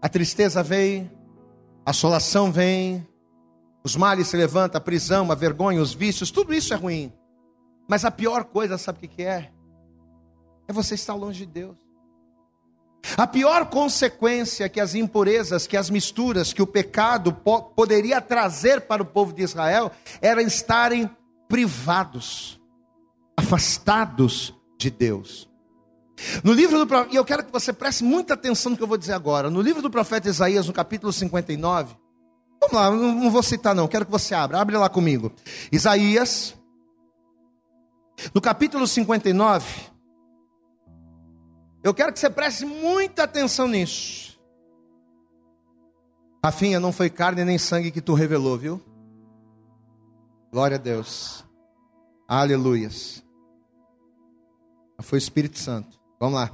Speaker 2: a tristeza vem, a assolação vem, Os males se levantam, a prisão, a vergonha, os vícios, tudo isso é ruim. Mas a pior coisa, sabe o que é? É você estar longe de Deus. A pior consequência que as impurezas, que as misturas, que o pecado po poderia trazer para o povo de Israel era estarem privados, afastados de Deus. No livro do e eu quero que você preste muita atenção no que eu vou dizer agora. No livro do profeta Isaías, no capítulo 59, vamos lá, não vou citar não, quero que você abra, abre lá comigo. Isaías, no capítulo 59, eu quero que você preste muita atenção nisso. Rafinha, não foi carne nem sangue que tu revelou, viu? Glória a Deus. Aleluias. Foi o Espírito Santo. Vamos lá.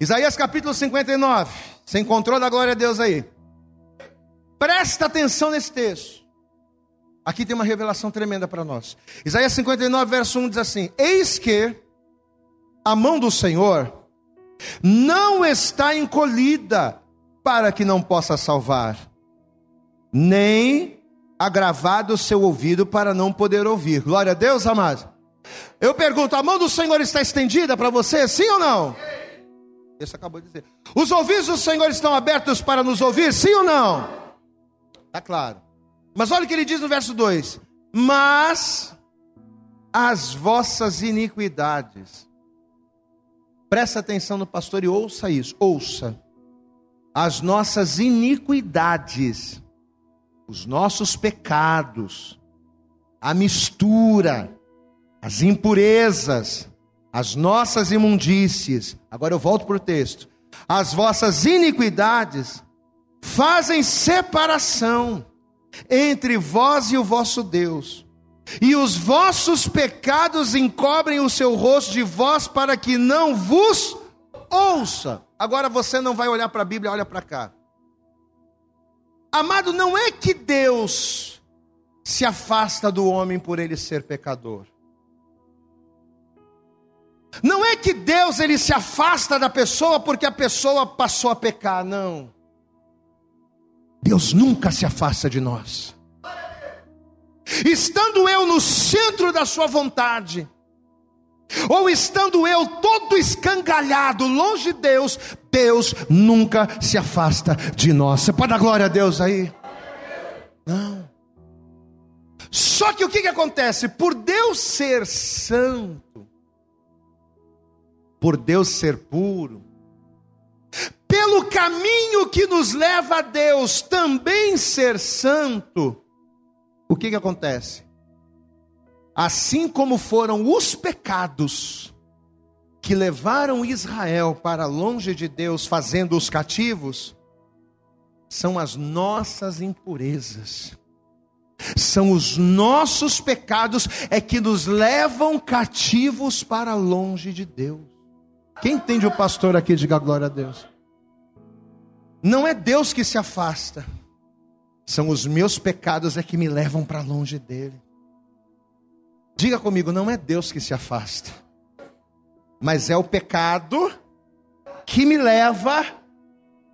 Speaker 2: Isaías capítulo 59. Você encontrou da glória a Deus aí? Presta atenção nesse texto. Aqui tem uma revelação tremenda para nós. Isaías 59, verso 1 diz assim: Eis que a mão do Senhor não está encolhida para que não possa salvar, nem agravado o seu ouvido para não poder ouvir. Glória a Deus, amado. Eu pergunto: a mão do Senhor está estendida para você, sim ou não? Isso acabou de dizer. Os ouvidos do Senhor estão abertos para nos ouvir, sim ou não? Está claro. Mas olha o que ele diz no verso 2: Mas as vossas iniquidades Presta atenção no pastor e ouça isso. Ouça. As nossas iniquidades, os nossos pecados, a mistura, as impurezas, as nossas imundícies. Agora eu volto para o texto. As vossas iniquidades fazem separação entre vós e o vosso Deus e os vossos pecados encobrem o seu rosto de vós para que não vos ouça. Agora você não vai olhar para a Bíblia, olha para cá. Amado, não é que Deus se afasta do homem por ele ser pecador. Não é que Deus ele se afasta da pessoa porque a pessoa passou a pecar, não. Deus nunca se afasta de nós. Estando eu no centro da sua vontade, ou estando eu todo escangalhado, longe de Deus, Deus nunca se afasta de nós. Você pode dar glória a Deus aí? Não. Só que o que, que acontece? Por Deus ser santo, por Deus ser puro, pelo caminho que nos leva a Deus também ser santo, o que, que acontece? Assim como foram os pecados que levaram Israel para longe de Deus, fazendo os cativos, são as nossas impurezas, são os nossos pecados é que nos levam cativos para longe de Deus. Quem entende o pastor aqui, diga glória a Deus. Não é Deus que se afasta. São os meus pecados é que me levam para longe dele. Diga comigo, não é Deus que se afasta, mas é o pecado que me leva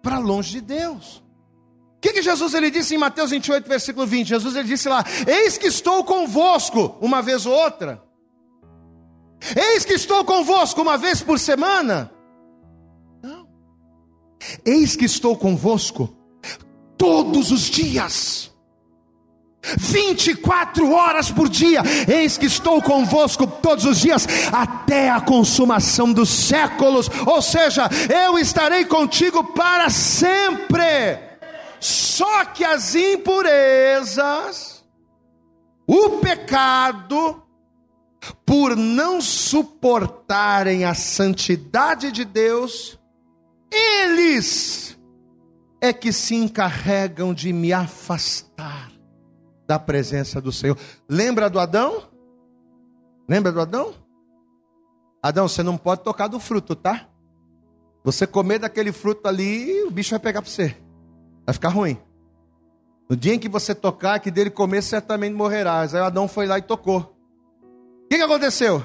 Speaker 2: para longe de Deus. O que, que Jesus ele disse em Mateus 28, versículo 20? Jesus ele disse lá: Eis que estou convosco uma vez ou outra. Eis que estou convosco uma vez por semana. Não. Eis que estou convosco todos os dias. 24 horas por dia, eis que estou convosco todos os dias, até a consumação dos séculos, ou seja, eu estarei contigo para sempre. Só que as impurezas, o pecado, por não suportarem a santidade de Deus, eles é que se encarregam de me afastar da presença do Senhor. Lembra do Adão? Lembra do Adão? Adão, você não pode tocar do fruto, tá? Você comer daquele fruto ali, o bicho vai pegar para você. Vai ficar ruim. No dia em que você tocar, que dele comer, certamente morrerás. Aí Adão foi lá e tocou. Que, que aconteceu?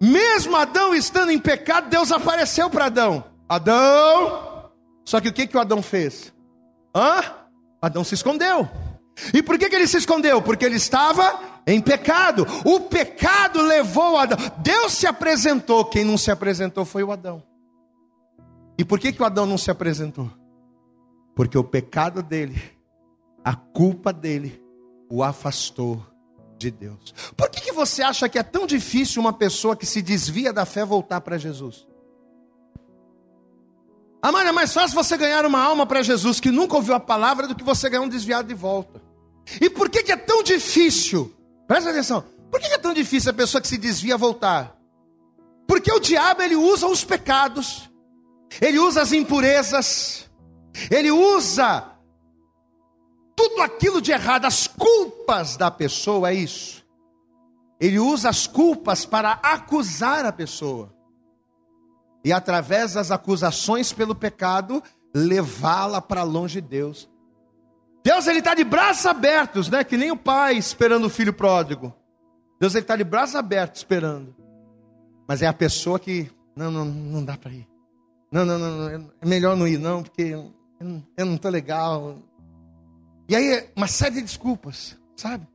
Speaker 2: Mesmo Adão estando em pecado, Deus apareceu para Adão. Adão, só que o que, que o Adão fez? Hã? Adão se escondeu. E por que, que ele se escondeu? Porque ele estava em pecado. O pecado levou Adão. Deus se apresentou, quem não se apresentou foi o Adão. E por que, que o Adão não se apresentou? Porque o pecado dele, a culpa dele, o afastou de Deus. Por que, que você acha que é tão difícil uma pessoa que se desvia da fé voltar para Jesus? Amanda, é mais fácil você ganhar uma alma para Jesus que nunca ouviu a palavra do que você ganhar um desviado de volta. E por que, que é tão difícil? Presta atenção. Por que, que é tão difícil a pessoa que se desvia voltar? Porque o diabo ele usa os pecados, ele usa as impurezas, ele usa tudo aquilo de errado, as culpas da pessoa, é isso. Ele usa as culpas para acusar a pessoa. E através das acusações pelo pecado, levá-la para longe de Deus. Deus ele está de braços abertos, né? Que nem o pai esperando o filho pródigo. Deus ele está de braços abertos esperando. Mas é a pessoa que não, não, não dá para ir. Não, não, não, é melhor não ir não, porque eu não, estou legal. E aí uma série de desculpas, sabe?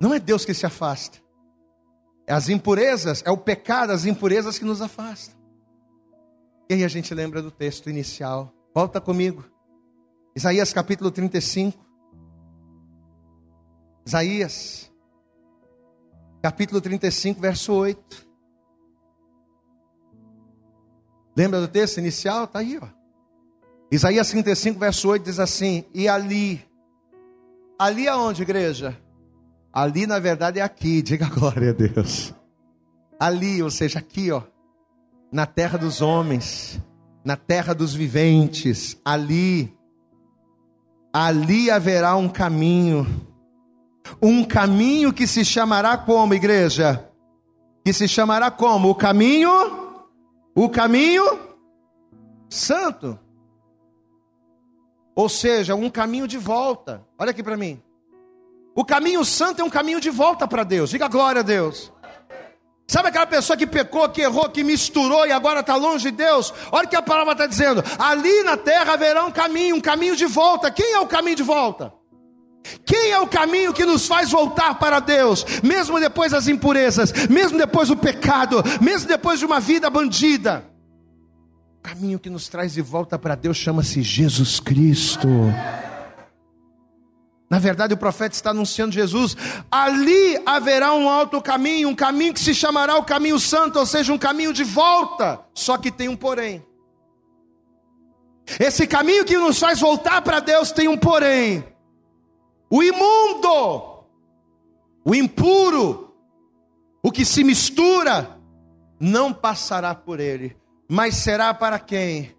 Speaker 2: Não é Deus que se afasta. É as impurezas, é o pecado, as impurezas que nos afastam. E aí a gente lembra do texto inicial. Volta comigo. Isaías capítulo 35. Isaías, capítulo 35, verso 8. Lembra do texto inicial? Está aí, ó. Isaías 35, verso 8 diz assim: E ali, ali aonde, igreja? Ali, na verdade, é aqui, diga glória a Deus. Ali, ou seja, aqui, ó, na terra dos homens, na terra dos viventes, ali ali haverá um caminho. Um caminho que se chamará como, igreja? Que se chamará como? O caminho? O caminho santo. Ou seja, um caminho de volta. Olha aqui para mim. O caminho santo é um caminho de volta para Deus. Diga glória a Deus. Sabe aquela pessoa que pecou, que errou, que misturou e agora está longe de Deus? Olha o que a palavra está dizendo: ali na terra haverá um caminho, um caminho de volta. Quem é o caminho de volta? Quem é o caminho que nos faz voltar para Deus, mesmo depois das impurezas, mesmo depois do pecado, mesmo depois de uma vida bandida? Caminho que nos traz de volta para Deus chama-se Jesus Cristo. Na verdade, o profeta está anunciando Jesus. Ali haverá um alto caminho, um caminho que se chamará o caminho santo, ou seja, um caminho de volta. Só que tem um porém. Esse caminho que nos faz voltar para Deus tem um porém. O imundo, o impuro, o que se mistura, não passará por ele, mas será para quem?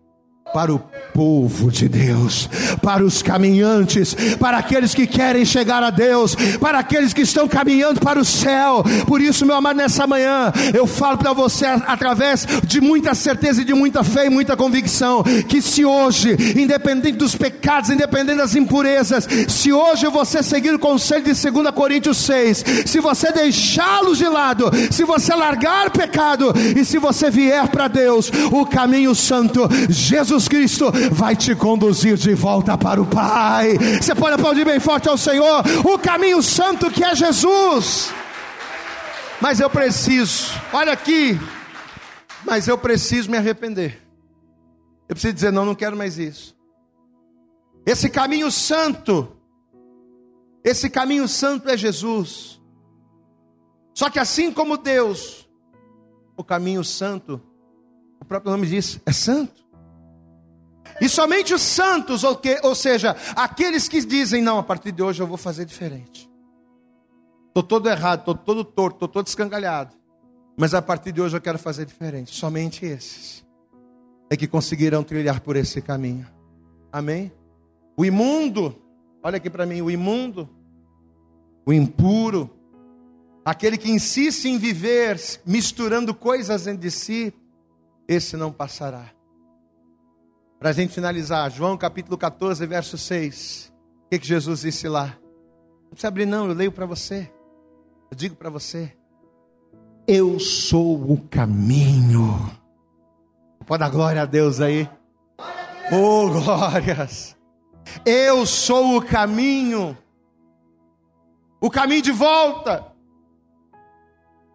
Speaker 2: para o povo de Deus, para os caminhantes, para aqueles que querem chegar a Deus, para aqueles que estão caminhando para o céu. Por isso, meu amado, nessa manhã eu falo para você através de muita certeza e de muita fé e muita convicção que se hoje, independente dos pecados, independente das impurezas, se hoje você seguir o conselho de 2 Coríntios 6, se você deixá-los de lado, se você largar pecado e se você vier para Deus, o caminho santo, Jesus Cristo vai te conduzir de volta para o Pai. Você pode aplaudir bem forte ao Senhor, o caminho santo que é Jesus. Mas eu preciso, olha aqui, mas eu preciso me arrepender. Eu preciso dizer, não, não quero mais isso. Esse caminho santo, esse caminho santo é Jesus. Só que assim como Deus, o caminho santo, o próprio nome diz, é santo. E somente os santos, ou, que, ou seja, aqueles que dizem: não, a partir de hoje eu vou fazer diferente. Estou todo errado, estou todo torto, estou todo escangalhado. Mas a partir de hoje eu quero fazer diferente. Somente esses é que conseguirão trilhar por esse caminho. Amém? O imundo, olha aqui para mim: o imundo, o impuro, aquele que insiste em viver misturando coisas dentro de si, esse não passará. Para a gente finalizar, João capítulo 14, verso 6. O que, que Jesus disse lá? Não precisa abrir, não, eu leio para você. Eu digo para você: Eu sou o caminho. Pode dar glória a Deus aí. Oh, glórias! Eu sou o caminho, o caminho de volta,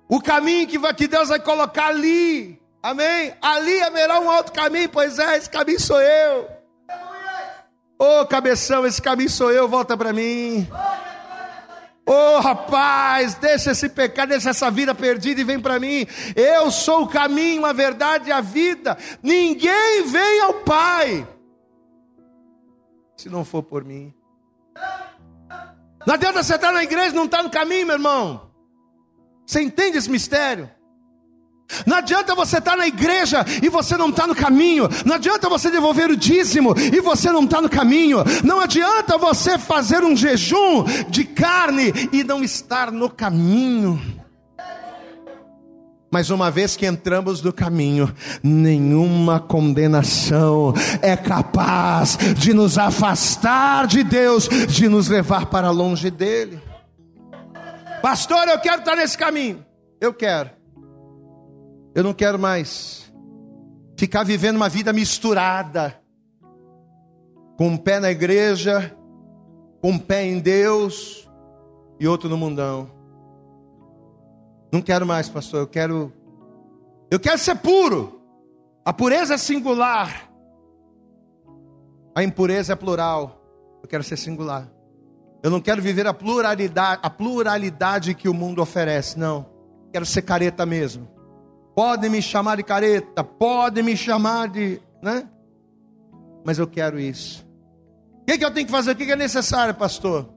Speaker 2: o caminho que, vai, que Deus vai colocar ali, amém? Ali haverá um outro caminho, pois é, esse caminho sou eu. Ô oh, cabeção, esse caminho sou eu, volta para mim. Ô oh, rapaz, deixa esse pecado, deixa essa vida perdida e vem para mim. Eu sou o caminho, a verdade e a vida. Ninguém vem ao Pai se não for por mim. Não adianta você estar na igreja não estar no caminho, meu irmão. Você entende esse mistério? Não adianta você estar na igreja e você não está no caminho. Não adianta você devolver o dízimo e você não está no caminho. Não adianta você fazer um jejum de carne e não estar no caminho. Mas uma vez que entramos no caminho, nenhuma condenação é capaz de nos afastar de Deus, de nos levar para longe dele. Pastor, eu quero estar nesse caminho. Eu quero. Eu não quero mais ficar vivendo uma vida misturada, com um pé na igreja, com um pé em Deus e outro no mundão. Não quero mais, pastor. Eu quero. Eu quero ser puro. A pureza é singular. A impureza é plural. Eu quero ser singular. Eu não quero viver a pluralidade, a pluralidade que o mundo oferece. Não. Quero ser careta mesmo. Podem me chamar de careta, podem me chamar de, né? Mas eu quero isso. O que, que eu tenho que fazer? O que, é necessário, pastor?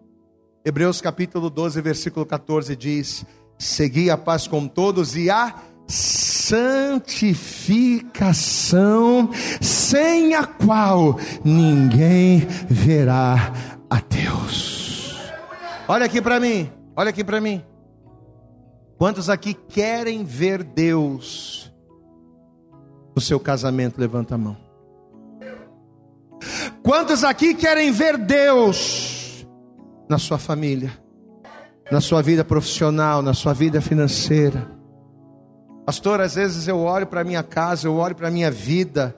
Speaker 2: Hebreus capítulo 12, versículo 14 diz: Segui a paz com todos e a santificação, sem a qual ninguém verá a Deus. Olha aqui para mim, olha aqui para mim. Quantos aqui querem ver Deus no seu casamento? Levanta a mão. Quantos aqui querem ver Deus na sua família? na sua vida profissional, na sua vida financeira. Pastor, às vezes eu olho para minha casa, eu olho para minha vida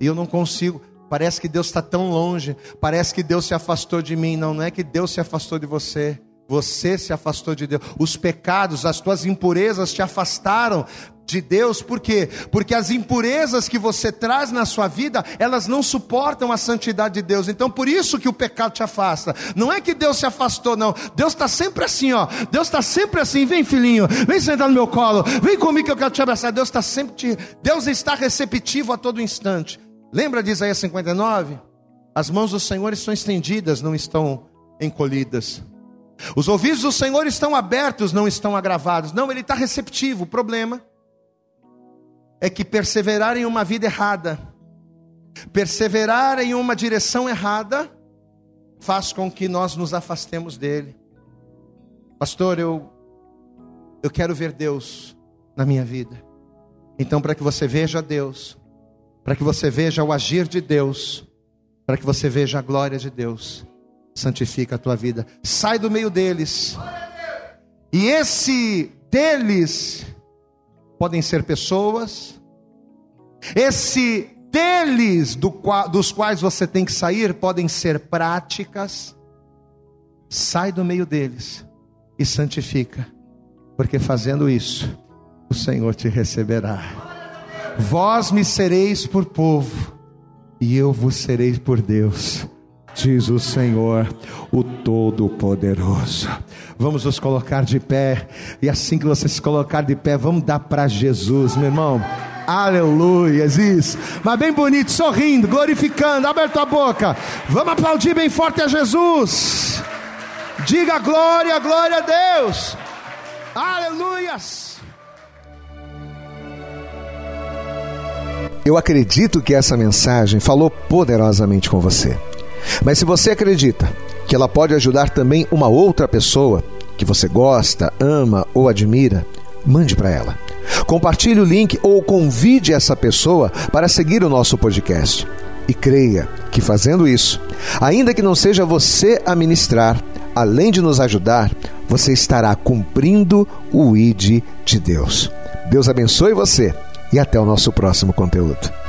Speaker 2: e eu não consigo. Parece que Deus está tão longe, parece que Deus se afastou de mim. Não, não é que Deus se afastou de você. Você se afastou de Deus. Os pecados, as tuas impurezas te afastaram de Deus, por quê? Porque as impurezas que você traz na sua vida, elas não suportam a santidade de Deus. Então, por isso que o pecado te afasta. Não é que Deus se afastou, não. Deus está sempre assim, ó. Deus está sempre assim. Vem, filhinho, vem sentar no meu colo. Vem comigo que eu quero te abraçar. Deus está sempre te... Deus está receptivo a todo instante. Lembra de Isaías 59? As mãos do Senhor estão estendidas, não estão encolhidas. Os ouvidos do Senhor estão abertos, não estão agravados. Não, Ele está receptivo. O problema é que perseverar em uma vida errada, perseverar em uma direção errada, faz com que nós nos afastemos dele. Pastor, eu eu quero ver Deus na minha vida. Então, para que você veja Deus, para que você veja o agir de Deus, para que você veja a glória de Deus, santifica a tua vida. Sai do meio deles. E esse deles podem ser pessoas, esse deles do dos quais você tem que sair podem ser práticas. Sai do meio deles e santifica, porque fazendo isso, o Senhor te receberá. Vós me sereis por povo, e eu vos serei por Deus diz o Senhor, o Todo-Poderoso. Vamos nos colocar de pé, e assim que você se colocar de pé, vamos dar para Jesus, meu irmão. Aleluia, isso. Mas bem bonito, sorrindo, glorificando, aberto a boca. Vamos aplaudir bem forte a Jesus. Diga glória, glória a Deus. Aleluias.
Speaker 3: Eu acredito que essa mensagem falou poderosamente com você. Mas se você acredita que ela pode ajudar também uma outra pessoa que você gosta, ama ou admira, mande para ela. Compartilhe o link ou convide essa pessoa para seguir o nosso podcast. E creia que fazendo isso, ainda que não seja você a ministrar, além de nos ajudar, você estará cumprindo o ID de Deus. Deus abençoe você e até o nosso próximo conteúdo.